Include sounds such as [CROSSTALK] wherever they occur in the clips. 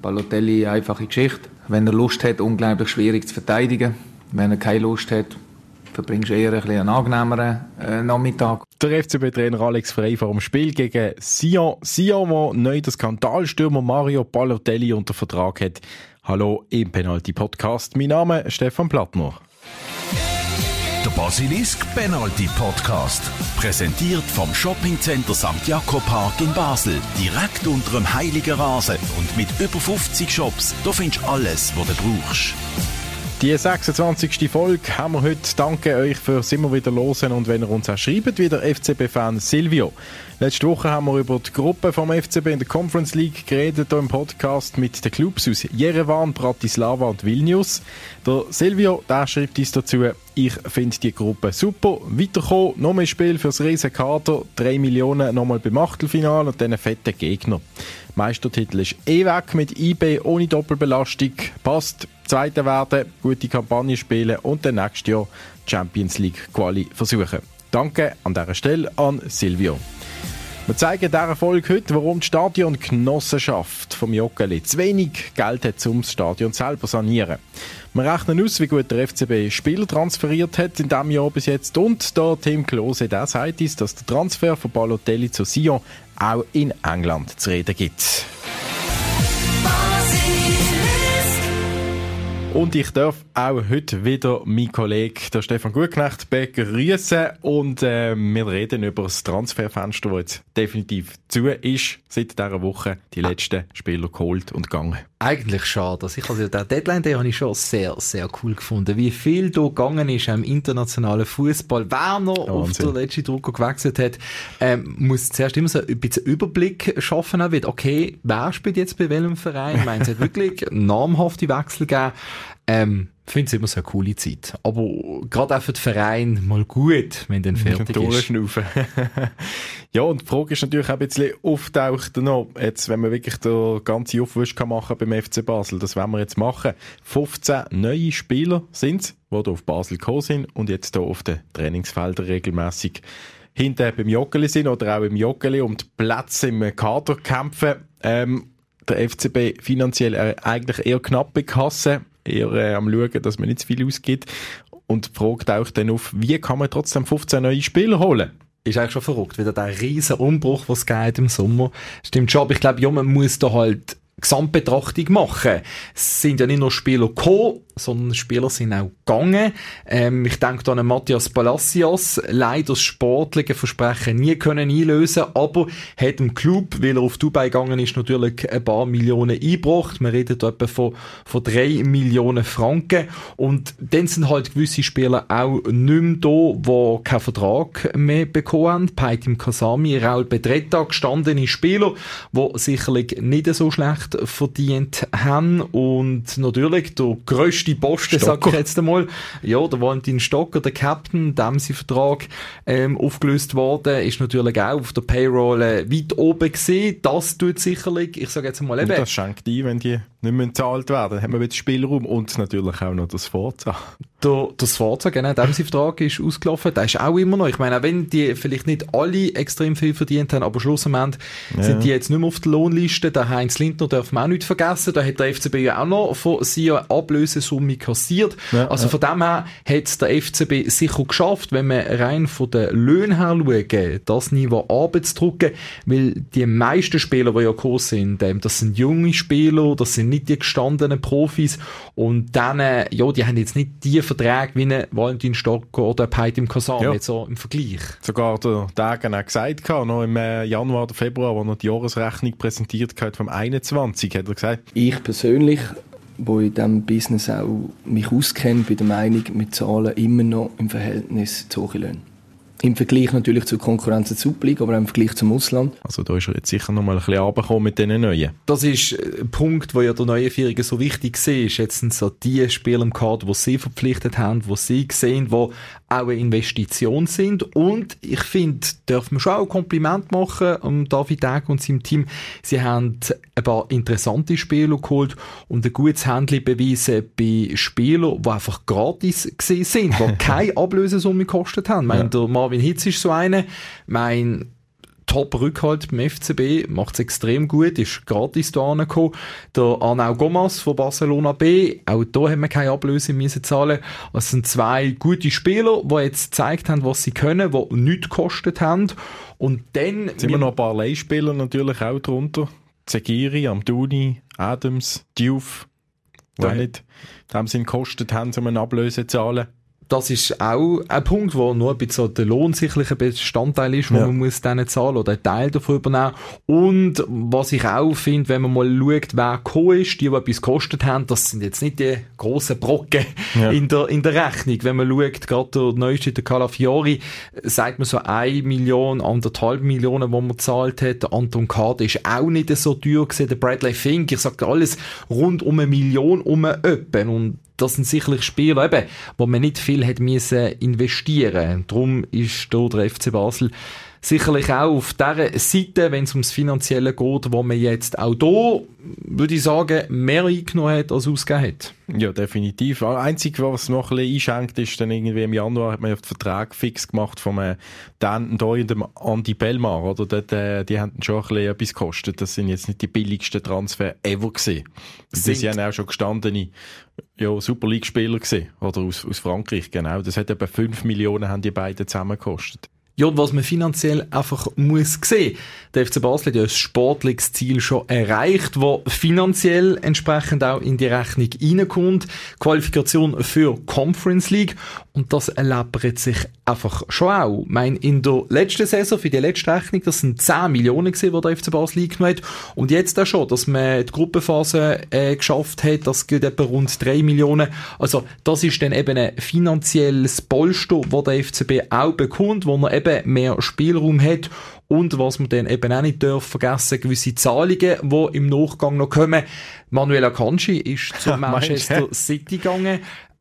Balotelli, einfache Geschichte. Wenn er Lust hat, unglaublich schwierig zu verteidigen. Wenn er keine Lust hat, verbringst du eher ein einen angenehmeren äh, Nachmittag. Der FCB-Trainer Alex Frey vor dem Spiel gegen Sion. Sion, der neu den Skandalstürmer Mario Balotelli unter Vertrag hat. Hallo im Penalty-Podcast. Mein Name ist Stefan Plattner. Der Basilisk Penalty Podcast. Präsentiert vom Shoppingcenter St. Jakob Park in Basel. Direkt unter dem Heiligen Rasen und mit über 50 Shops. Da findest du alles, was du brauchst. Die 26. Folge haben wir heute. Danke euch fürs immer wieder hören und wenn ihr uns auch schreibt, wie der FCB-Fan Silvio. Letzte Woche haben wir über die Gruppe vom FCB in der Conference League geredet, hier im Podcast mit den Clubs aus Jerewan, Bratislava und Vilnius. Der Silvio, der schreibt uns dazu, ich finde die Gruppe super. Weiterkommen, noch mehr Spiel fürs Riesenkader, 3 Millionen nochmal beim Achtelfinale und dann fetten Gegner. Meistertitel ist eh weg mit IB ohne Doppelbelastung. Passt. Zweiter werden, gute Kampagne spielen und dann nächstes Jahr Champions League Quali versuchen. Danke an dieser Stelle an Silvio. Wir zeigen dieser Folge heute, warum die Stadiongenossenschaft vom Joggeli zu wenig Geld hat, um das Stadion selber zu sanieren. Wir rechnen aus, wie gut der FCB Spieler transferiert hat in diesem Jahr bis jetzt. Und da Tim Klose, der sagt uns, dass der Transfer von Balotelli zu Sion auch in England zu reden gibt. Und ich darf auch heute wieder meinen Kollegen, der Stefan Gutknecht, begrüßen. Und äh, wir reden über das Transferfenster, das jetzt definitiv zu ist. Seit dieser Woche die letzten Spieler geholt und gegangen. Eigentlich schade. Also ich also den Deadline Day habe ich schon sehr, sehr cool gefunden. Wie viel da gegangen ist im internationalen Fußball. Wer noch Wahnsinn. auf der letzten Drucker gewechselt hat, ähm, muss zuerst immer so ein bisschen Überblick schaffen. Wird, okay, wer spielt jetzt bei welchem Verein? Ich meine, es hat wirklich [LAUGHS] namhafte Wechsel gegeben. Ähm, finde es immer so eine coole Zeit. Aber gerade auch für den Verein mal gut, wenn dann fertig ist. [LAUGHS] ja, und die Frage ist natürlich auch ein bisschen auftaucht noch, jetzt, wenn man wirklich den ganzen Aufwisch kann machen beim FC Basel, das werden wir jetzt machen. 15 neue Spieler sind es, die hier auf Basel gekommen sind und jetzt hier auf den Trainingsfeldern regelmäßig hinten beim Joggeli sind oder auch im Joggeli um die Plätze im Kader kämpfen. Ähm, der FCB finanziell äh, eigentlich eher knappe Kasse eher äh, am schauen, dass man nicht zu viel ausgibt. Und die Frage taucht dann auf, wie kann man trotzdem 15 neue Spieler holen? Ist eigentlich schon verrückt, wieder der riesen Umbruch, was es im Sommer. Stimmt schon, aber ich glaube, ja, man muss da halt Gesamtbetrachtung machen. Es sind ja nicht nur Spieler gekommen, sondern Spieler sind auch gegangen. Ähm, ich denke da an Matthias Palacios, leider das sportliche Versprechen nie können einlösen, aber hat im Club, weil er auf Dubai gegangen ist, natürlich ein paar Millionen eingebracht. Reden da etwa von, von drei Millionen Franken. Und dann sind halt gewisse Spieler auch nicht mehr da, die keinen Vertrag mehr bekommen haben. Peitim Kasami, Raul Bedretta, gestandene Spieler, die sicherlich nicht so schlecht verdient haben. Und natürlich der grösste Posten, sag ich jetzt einmal. Ja, der Valentin Stocker, der Captain, dem sein Vertrag ähm, aufgelöst worden, ist natürlich auch auf der Payroll äh, weit oben gesehen. Das tut sicherlich, ich sage jetzt mal eben. Und das schenkt ein, wenn die nicht mehr gezahlt werden. Dann haben wir wieder Spielraum und natürlich auch noch das Forza. Der, das Forza, genau, dem sein Vertrag ist ausgelaufen. Der ist auch immer noch. Ich meine, auch wenn die vielleicht nicht alle extrem viel verdient haben, aber schlussendlich ja. sind die jetzt nicht mehr auf der Lohnliste. Der Heinz Lindner darf man auch nicht vergessen. Da hat der FCB ja auch noch von seiner Ablösesumme kassiert. Ja, also ja. von dem her hat es der FCB sicher geschafft, wenn man rein von den Löhnen her schauen, das Niveau abzudrücken, weil die meisten Spieler, die ja gekommen sind, ähm, das sind junge Spieler, das sind nicht die gestandenen Profis und dann, ja, die haben jetzt nicht die Verträge wie ein Valentin Stocker oder Peit im Kasam, ja. jetzt so im Vergleich. Sogar der Dagen hat gesagt, noch im äh, Januar oder Februar, wo er die Jahresrechnung präsentiert hat vom 21, hat er gesagt. Ich persönlich wo in diesem Business auch mich auskenne, bin der Meinung, wir zahlen immer noch im Verhältnis zu hohen Löhnen. Im Vergleich natürlich zur Konkurrenz der Super aber auch im Vergleich zum Ausland. Also da ist er jetzt sicher noch mal ein bisschen runtergekommen mit diesen Neuen. Das ist ein Punkt, wo ja der neue Vierige so wichtig ist. Jetzt sind so die Spieler im Kader, die sie verpflichtet haben, die sie sehen, die auch eine Investition sind. Und ich finde, dürfen wir schon auch ein Kompliment machen um David Egg und seinem Team. Sie haben ein paar interessante Spieler geholt und ein gutes Handling bewiesen bei Spielern, die einfach gratis gesehen sind, die [LAUGHS] keine Ablösesumme gekostet haben. Ich meine, ja. der Marvin Hitz ist so einer. Mein Top-Rückhalt beim FCB, macht es extrem gut, ist gratis da angekommen. Der Arnau Gomas von Barcelona B, auch da haben wir keine Ablöse müssen zahlen. Das sind zwei gute Spieler, die jetzt gezeigt haben, was sie können, die nichts gekostet haben. Und dann... Sind wir noch ein paar Leihspieler natürlich auch drunter? Zegiri, Amduni, Adams, Diouf, die ja. nicht dem Sinn gekostet haben, um eine Ablöse zu zahlen das ist auch ein Punkt, wo nur ein bisschen der lohnsichtliche Bestandteil ist, wo ja. man muss denen zahlen oder einen Teil davon übernehmen. Und was ich auch finde, wenn man mal schaut, wer gekommen ist, die, die etwas gekostet haben, das sind jetzt nicht die grossen Brocken ja. in, der, in der Rechnung. Wenn man schaut, gerade der neueste, der Calafiori, sagt man so eine Million, anderthalb Millionen, die man gezahlt hat. Der Anton Kade ist auch nicht so teuer gewesen. Der Bradley Fink, ich sage alles rund um eine Million um öppen. Und das sind sicherlich Spieler, eben, wo man nicht viel hat müssen investieren. Darum ist hier der FC Basel sicherlich auch auf dieser Seite, wenn es ums Finanzielle geht, wo man jetzt auch hier, würde ich sagen, mehr eingenommen hat, als ausgegeben hat. Ja, definitiv. Das Einzige, was noch ein bisschen einschenkt, ist dann irgendwie im Januar hat man den Vertrag fix gemacht von äh, Dan Doy und dem Andy Bellmar, oder? Dort, äh, die haben schon ein bisschen etwas gekostet. Das sind jetzt nicht die billigsten Transfer ever gewesen. Die sind auch schon gestandene ja, Super League-Spieler gesehen, oder aus, aus Frankreich, genau. Das hat etwa 5 Millionen haben die beiden zusammen gekostet. Ja, was man finanziell einfach muss sehen. Der FC Basel hat ja ein sportliches Ziel schon erreicht, wo finanziell entsprechend auch in die Rechnung reinkommt. Qualifikation für Conference League. Und das erlebt sich einfach schon auch. Ich meine, in der letzten Saison, für die letzte Rechnung, das sind 10 Millionen gewesen, die der FC Basel eingenommen hat. Und jetzt auch schon, dass man die Gruppenphase äh, geschafft hat, das geht etwa rund 3 Millionen. Also, das ist dann eben ein finanzielles Polster, das der FCB auch bekommt, wo er eben mehr Spielraum hat und was man dann eben auch nicht darf vergessen, gewisse Zahlungen, die im Nachgang noch kommen. Manuel Akanji ist zu [LAUGHS] Manchester City gegangen.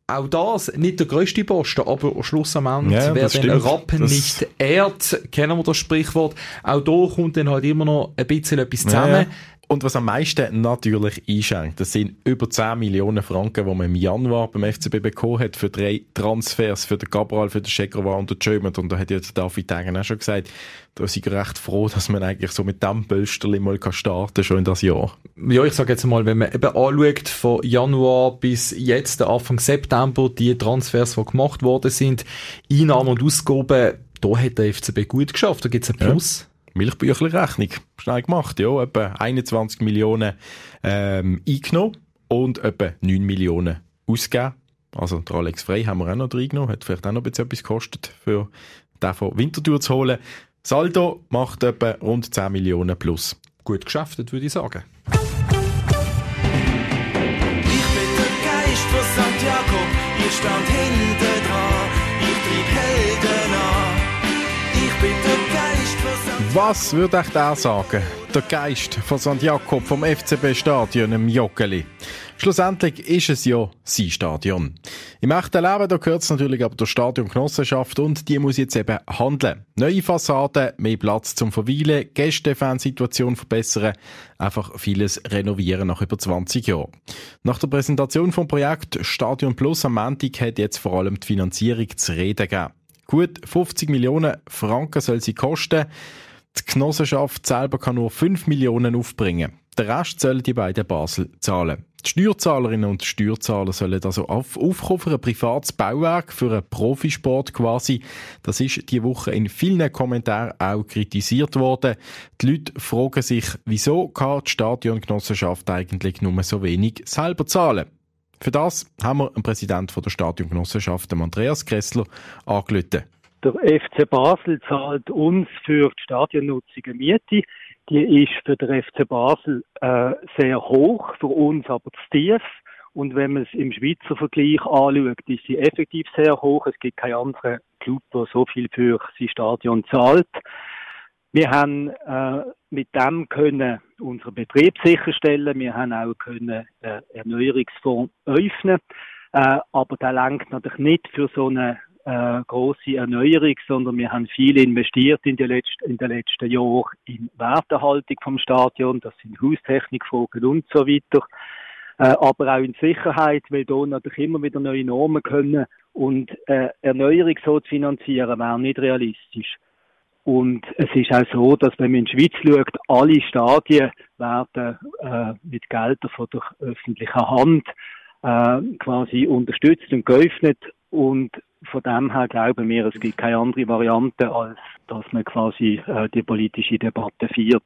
Auch das, nicht der grösste Posten, aber schlussendlich, ja, wer den Rappen das nicht ehrt, kennen wir das Sprichwort, auch da kommt dann halt immer noch ein bisschen etwas zusammen. Ja, ja. Und was am meisten natürlich einschenkt, das sind über 10 Millionen Franken, die man im Januar beim FCB bekommen hat für drei Transfers, für den Cabral, für den Schekrova und den German. Und da hat ja David Degen auch schon gesagt, da sind wir recht froh, dass man eigentlich so mit dem Pölsterli mal starten kann, schon in das Jahr. Ja, ich sage jetzt mal, wenn man eben anschaut, von Januar bis jetzt, Anfang September, die Transfers, die gemacht worden sind, Einnahmen und Ausgaben, da hat der FCB gut geschafft, da gibt es ein Plus. Ja. Milchbüchlerrechnung. Schnell gemacht, ja. Etwa 21 Millionen ähm, eingenommen und etwa 9 Millionen ausgegeben. Also der Alex Frey haben wir auch noch reingenommen, hat vielleicht auch noch ein bisschen etwas gekostet, für den von Winterthur zu holen. Saldo macht etwa rund 10 Millionen plus. Gut geschafft, würde ich sagen. Ich bin der Geist von Santiago, ihr stand hinten dran, ich trieb Helden an. Ich bin der was würde ich da sagen? Der Geist von St. Jakob vom FCB-Stadion im Joggeli. Schlussendlich ist es ja sein Stadion. Im echten Leben gehört es natürlich aber der Stadiongenossenschaft und die muss jetzt eben handeln. Neue Fassaden, mehr Platz zum Verweilen, Gäste-Fansituation verbessern, einfach vieles renovieren nach über 20 Jahren. Nach der Präsentation vom Projekt Stadion Plus am Montag hat jetzt vor allem die Finanzierung zu reden gegeben. Gut 50 Millionen Franken soll sie kosten. Die Genossenschaft selber kann nur 5 Millionen aufbringen. Der Rest sollen die beiden Basel zahlen. Die Steuerzahlerinnen und Steuerzahler sollen also auf, aufkommen für ein privates Bauwerk, für einen Profisport quasi. Das ist die Woche in vielen Kommentaren auch kritisiert worden. Die Leute fragen sich, wieso kann die Stadiongenossenschaft eigentlich nur so wenig selber zahlen? Für das haben wir einen Präsidenten der Stadiongenossenschaft, Andreas Kressler, angerufen. Der FC Basel zahlt uns für die Stadionnutzung eine Miete. Die ist für den FC Basel äh, sehr hoch, für uns aber zu tief. Und wenn man es im Schweizer Vergleich anschaut, ist sie effektiv sehr hoch. Es gibt keinen anderen Club, der so viel für sein Stadion zahlt. Wir haben äh, mit dem können unseren Betrieb sicherstellen. Wir haben auch können äh, Erneuerungsfonds öffnen. Äh, aber der lenkt natürlich nicht für so eine äh, große Erneuerung, sondern wir haben viel investiert in, die letzten, in den letzten Jahren in Werterhaltung vom Stadion, das sind Haustechnikfragen und so weiter, äh, aber auch in Sicherheit, weil da natürlich immer wieder neue Normen können und äh, Erneuerung so zu finanzieren, wäre nicht realistisch. Und es ist auch so, dass wenn man in die Schweiz schaut, alle Stadien werden äh, mit Geldern von der öffentlichen Hand äh, quasi unterstützt und geöffnet. Und von dem her glauben wir, es gibt keine andere Variante, als dass man quasi äh, die politische Debatte führt.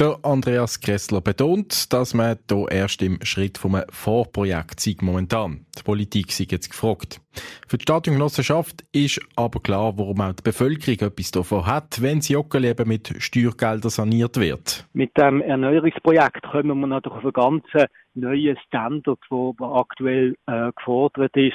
Der Andreas Kressler betont, dass man hier erst im Schritt vom Vorprojekt sei momentan. Die Politik sei jetzt gefragt. Für die Stadiongenossenschaft ist aber klar, warum auch die Bevölkerung etwas davon hat, wenn das Jockerleben mit Steuergeldern saniert wird. Mit dem Erneuerungsprojekt kommen wir natürlich auf einen ganz neuen Standard, der aktuell äh, gefordert ist.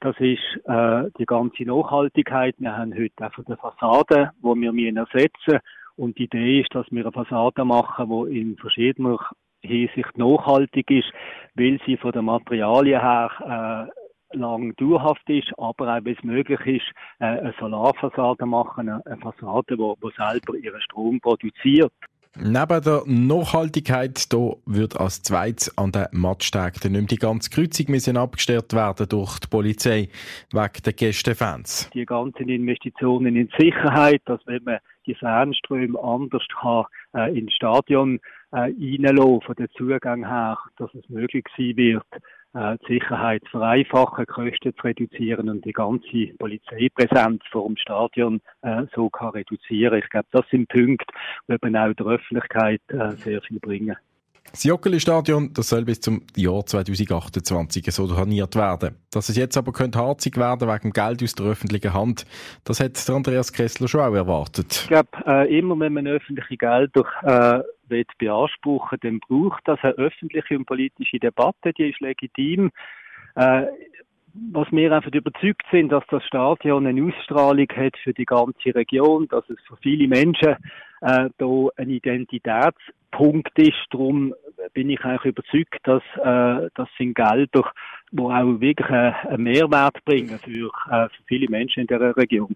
Das ist äh, die ganze Nachhaltigkeit. Wir haben heute einfach eine Fassade, die wir ersetzen müssen und die Idee ist, dass wir eine Fassade machen, die in verschiedener Hinsicht nachhaltig ist, weil sie von den Materialien her äh, lang dauerhaft ist, aber auch, wenn es möglich ist, äh, eine Solarfassade machen, eine Fassade, die selber ihren Strom produziert. Neben der Nachhaltigkeit da wird als zweites an den Matchtagen nicht die ganze Kreuzung müssen abgestellt werden durch die Polizei wegen der Gästefans. Die ganzen Investitionen in Sicherheit, dass wenn man die Fanströme anders kann, äh, ins Stadion äh, reinlassen, von den Zugängen her, dass es möglich sein wird, äh, die Sicherheit zu vereinfachen, Kosten zu reduzieren und die ganze Polizeipräsenz vor dem Stadion äh, so kann reduzieren. Ich glaube, das sind Punkte, die eben auch der Öffentlichkeit äh, sehr viel bringen. Das Joggeli-Stadion soll bis zum Jahr 2028 so saniert werden. Dass es jetzt aber könnte harzig werden wegen Geld aus der öffentlichen Hand, das hat Andreas Kessler schon auch erwartet. Ich glaube, äh, immer wenn man öffentliche Gelder äh, will beanspruchen, dann braucht das eine öffentliche und politische Debatte, die ist legitim. Äh, was wir einfach überzeugt sind, dass das Stadion eine Ausstrahlung hat für die ganze Region, dass es für viele Menschen äh, da ein Identitätspunkt ist. Darum bin ich eigentlich überzeugt, dass äh, das sind Gelder, die auch wirklich einen Mehrwert bringen für, äh, für viele Menschen in der Region.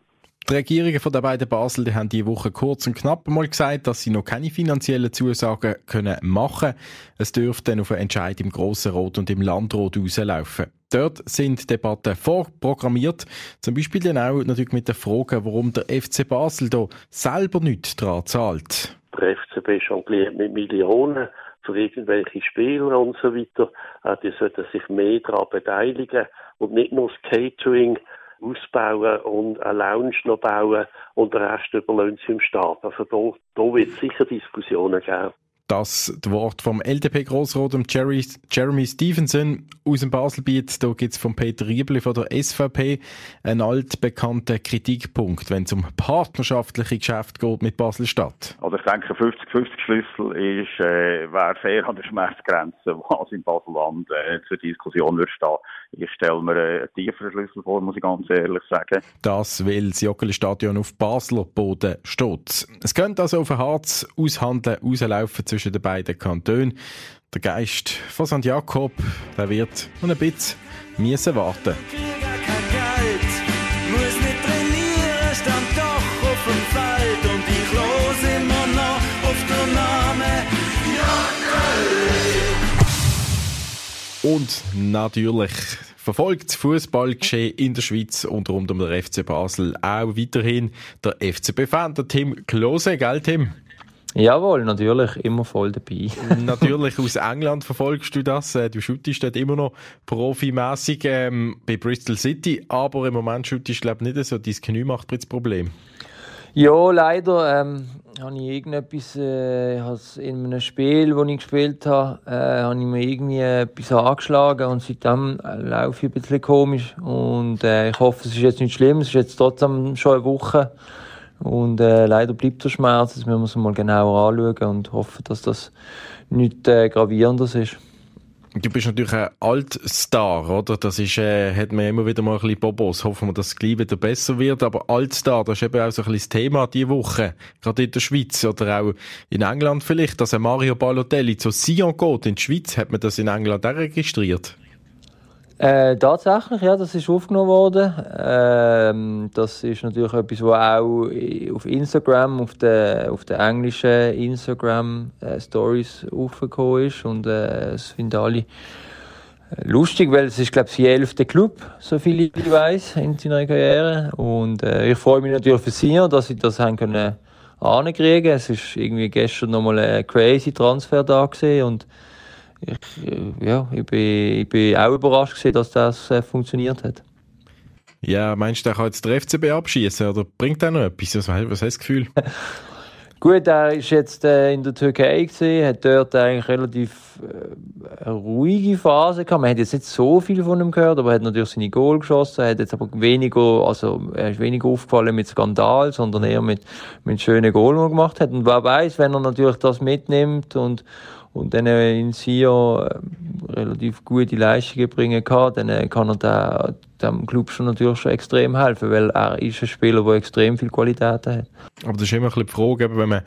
Die Regierungen von der beiden Basel die haben diese Woche kurz und knapp mal gesagt, dass sie noch keine finanziellen Zusagen können machen Es dürfte dann auf einen Entscheid im Grossen Rot und im Landrat rauslaufen. Dort sind Debatten vorprogrammiert, zum Beispiel dann auch natürlich mit der Frage, warum der FC Basel da selber nichts dran zahlt. Der FCB jongliert mit Millionen für irgendwelche Spieler und so weiter. Äh, die sollten sich mehr daran beteiligen und nicht nur das Catering ausbauen und eine Lounge noch bauen und den Rest überlassen sie im Staat. Also da, da wird es sicher Diskussionen geben. Das Wort vom LDP-Grossrat Jerry, Jeremy Stevenson aus dem Baselbiet. Da gibt es von Peter Riebli von der SVP einen altbekannten Kritikpunkt, wenn es um partnerschaftliche Geschäfte geht mit Basel-Stadt. Also ich denke, 50-50-Schlüssel ist, äh, wäre fair an der Schmerzgrenze, was im Baselland äh, zur Diskussion wird stehen. Ich stelle mir einen tieferen Schlüssel vor, muss ich ganz ehrlich sagen. Das, weil das Joggeli-Stadion auf Basler Boden steht. Es könnte also auf ein Harz aushandeln, rauslaufen zwischen den beiden Kantonen. Der Geist von St. Jakob, der wird noch ein bisschen müssen warten. Und den Und natürlich verfolgt Fußballgeschehen in der Schweiz unter anderem der FC Basel auch weiterhin der FCB-Fan, der Tim Klose, gell Tim? Jawohl, natürlich, immer voll dabei. [LAUGHS] natürlich aus England verfolgst du das. Äh, du shootest dort immer noch profimässig ähm, bei Bristol City, aber im Moment shootest du glaube nicht so. Dein Knie macht das Problem. Ja, leider ähm, habe ich irgendetwas äh, in einem Spiel, das ich gespielt habe, äh, habe ich mir irgendwie etwas angeschlagen und seitdem äh, laufe ich ein bisschen komisch und äh, ich hoffe, es ist jetzt nicht schlimm, es ist jetzt trotzdem schon eine Woche und äh, leider bleibt der Schmerz, das müssen wir uns mal genauer anschauen und hoffen, dass das nicht äh, gravierendes ist. Du bist natürlich ein Altstar, oder? Das ist, äh, hat man immer wieder mal ein bisschen Bobos. Hoffen wir, dass es gleich wieder besser wird. Aber Altstar, das ist eben auch so ein bisschen das Thema diese Woche. Gerade in der Schweiz oder auch in England vielleicht, dass ein Mario Balotelli zu Sion geht. In der Schweiz hat man das in England auch registriert. Äh, tatsächlich, ja, das ist aufgenommen worden. Ähm, das ist natürlich etwas, was auch auf Instagram, auf den, auf den englischen Instagram äh, Stories aufgekommen ist und äh, finden alle äh, lustig, weil es ist, glaube ich, sein elfter Club, so viel ich weiß, in seiner Karriere. Und äh, ich freue mich natürlich für sie, dass sie das haben können ankriegen. Es ist irgendwie gestern nochmal ein crazy Transfer da gesehen und ich, äh, ja, ich bin, ich bin auch überrascht gewesen, dass das äh, funktioniert hat. Ja, meinst du, der kann jetzt der FCB abschießen oder bringt er noch etwas? Was, was hast du das Gefühl? [LAUGHS] Gut, er ist jetzt äh, in der Türkei gesehen, hat dort eigentlich relativ äh, eine ruhige Phase gehabt. Man hat jetzt nicht so viel von ihm gehört, aber er hat natürlich seine Goal geschossen, er hat jetzt aber weniger, also er ist weniger aufgefallen mit Skandal, sondern eher mit, mit schönen Goal, die er gemacht hat. Und wer weiß, wenn er natürlich das mitnimmt und, und dann in Sion äh, relativ gute Leistungen bringen kann, dann äh, kann er da, dem Club schon natürlich schon extrem helfen, weil er ist ein Spieler, der extrem viel Qualität hat. Aber das ist immer ein die Frage, wenn man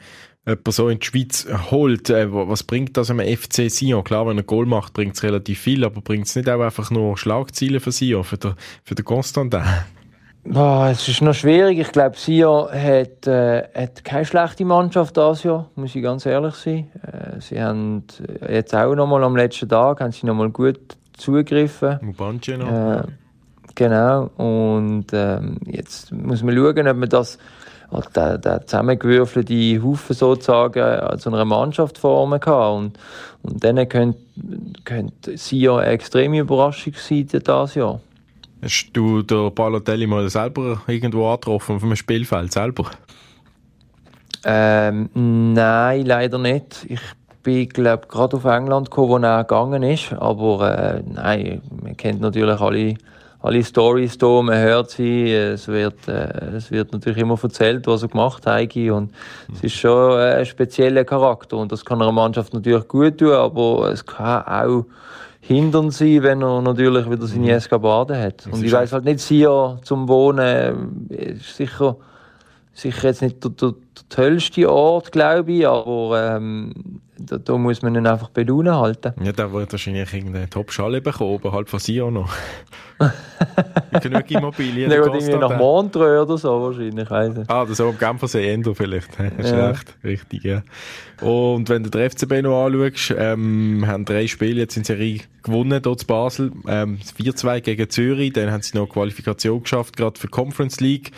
jemanden so in die Schweiz holt, äh, was bringt das einem FC Sion? Klar, wenn er Goal macht, bringt es relativ viel, aber bringt es nicht auch einfach nur Schlagziele für Sion, für den, für den Constantin? Oh, es ist noch schwierig. Ich glaube, Sion hat, äh, hat keine schlechte Mannschaft dieses Jahr, muss ich ganz ehrlich sein. Äh, sie haben jetzt auch noch mal am letzten Tag haben sie noch mal gut zugegriffen. Mubanche noch. Äh, genau. Und ähm, jetzt muss man schauen, ob man das der, der zusammengewürfelte Haufen sozusagen zu einer Mannschaft formen kann. Und, und dann könnte, könnte Sion eine extreme Überraschung sein dieses Jahr. Hast du den Balotelli mal selber irgendwo angetroffen auf einem Spielfeld selber? Ähm, nein, leider nicht. Ich bin, glaube gerade auf England gekommen, wo er gegangen ist. Aber äh, nein, man kennt natürlich alle, alle Stories hier, man hört sie. Es wird, äh, es wird natürlich immer erzählt, was er gemacht hat. Und es ist schon ein spezieller Charakter. Und das kann einer Mannschaft natürlich gut tun, aber es kann auch hindern sein, wenn er natürlich wieder seine Eskapaden hat. Und ich weiß halt nicht, Sia zum Wohnen ist sicher, sicher jetzt nicht der, der, der tollste Ort, glaube ich, aber ähm, da, da, muss man ihn einfach bei Laune halten. Ja, der wird wahrscheinlich irgendeine Top-Schale bekommen, oberhalb von Sia noch. [LAUGHS] Genug Immobilien. [LAUGHS] Der geht irgendwie nach Montreux oder so wahrscheinlich. Weiss nicht. Ah, das [LAUGHS] ist am Genfersee Endo vielleicht. Hast ja. recht, richtig, ja. Und wenn du den FCB noch anschaust, ähm, haben drei Spiele jetzt in Serie gewonnen, dort in Basel. Ähm, 4-2 gegen Zürich, dann haben sie noch Qualifikation geschafft, gerade für die Conference League.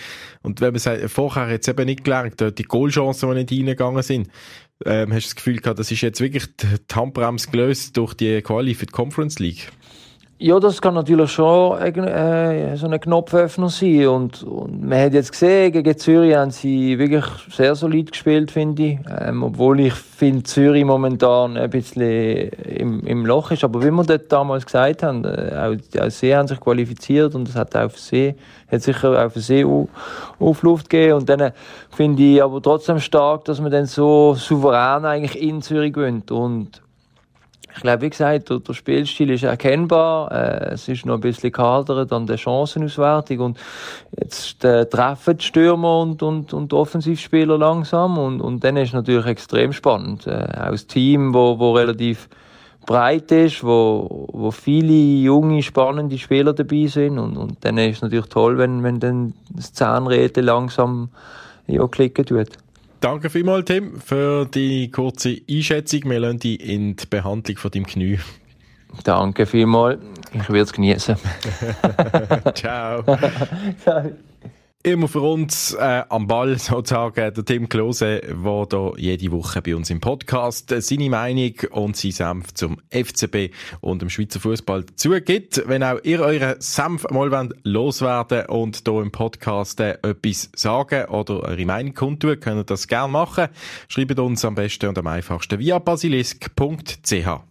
Und wenn man sagt, vorher jetzt eben nicht gelernt, die Goalchancen, die nicht reingegangen sind, ähm, hast du das Gefühl gehabt, das ist jetzt wirklich die Handbremse gelöst durch die Quali für die Conference League? Ja, das kann natürlich schon äh, so ein Knopföffner sein. Und, und man hat jetzt gesehen, gegen Zürich haben sie wirklich sehr solid gespielt, finde ich. Ähm, obwohl ich finde, Zürich momentan ein bisschen im, im Loch ist. Aber wie wir dort damals gesagt haben, äh, auch, auch sie haben sich qualifiziert und es hat auch für sie, hat sicher auch für sie Aufluft gegeben. Und dann finde ich aber trotzdem stark, dass man dann so souverän eigentlich in Zürich gewinnt. Und ich glaube, wie gesagt, der, der Spielstil ist erkennbar. Äh, es ist noch ein bisschen gehadert an der Chancenauswertung. Und jetzt äh, treffen die Stürmer und, und, und Offensivspieler langsam. Und, und dann ist es natürlich extrem spannend. Äh, auch das Team, wo, wo relativ breit ist, wo, wo viele junge, spannende Spieler dabei sind. Und, und dann ist es natürlich toll, wenn, wenn dann das Zahnrädchen langsam ja, klicken tut. Danke vielmals, Tim, für die kurze Einschätzung. Wir lassen dich in die Behandlung von deinem Knie. Danke vielmals. Ich werde es genießen. [LAUGHS] [LAUGHS] Ciao. Immer für uns äh, am Ball [LAUGHS] sozusagen der Tim Klose, der da jede Woche bei uns im Podcast äh, seine Meinung und sein Senf zum FCB und dem Schweizer Fußball zugibt. Wenn auch ihr euren Senf mal loswerden und hier im Podcast äh, etwas sagen oder eure Meinung kundtun, könnt ihr das gerne machen. Schreibt uns am besten und am einfachsten via basilisk.ch.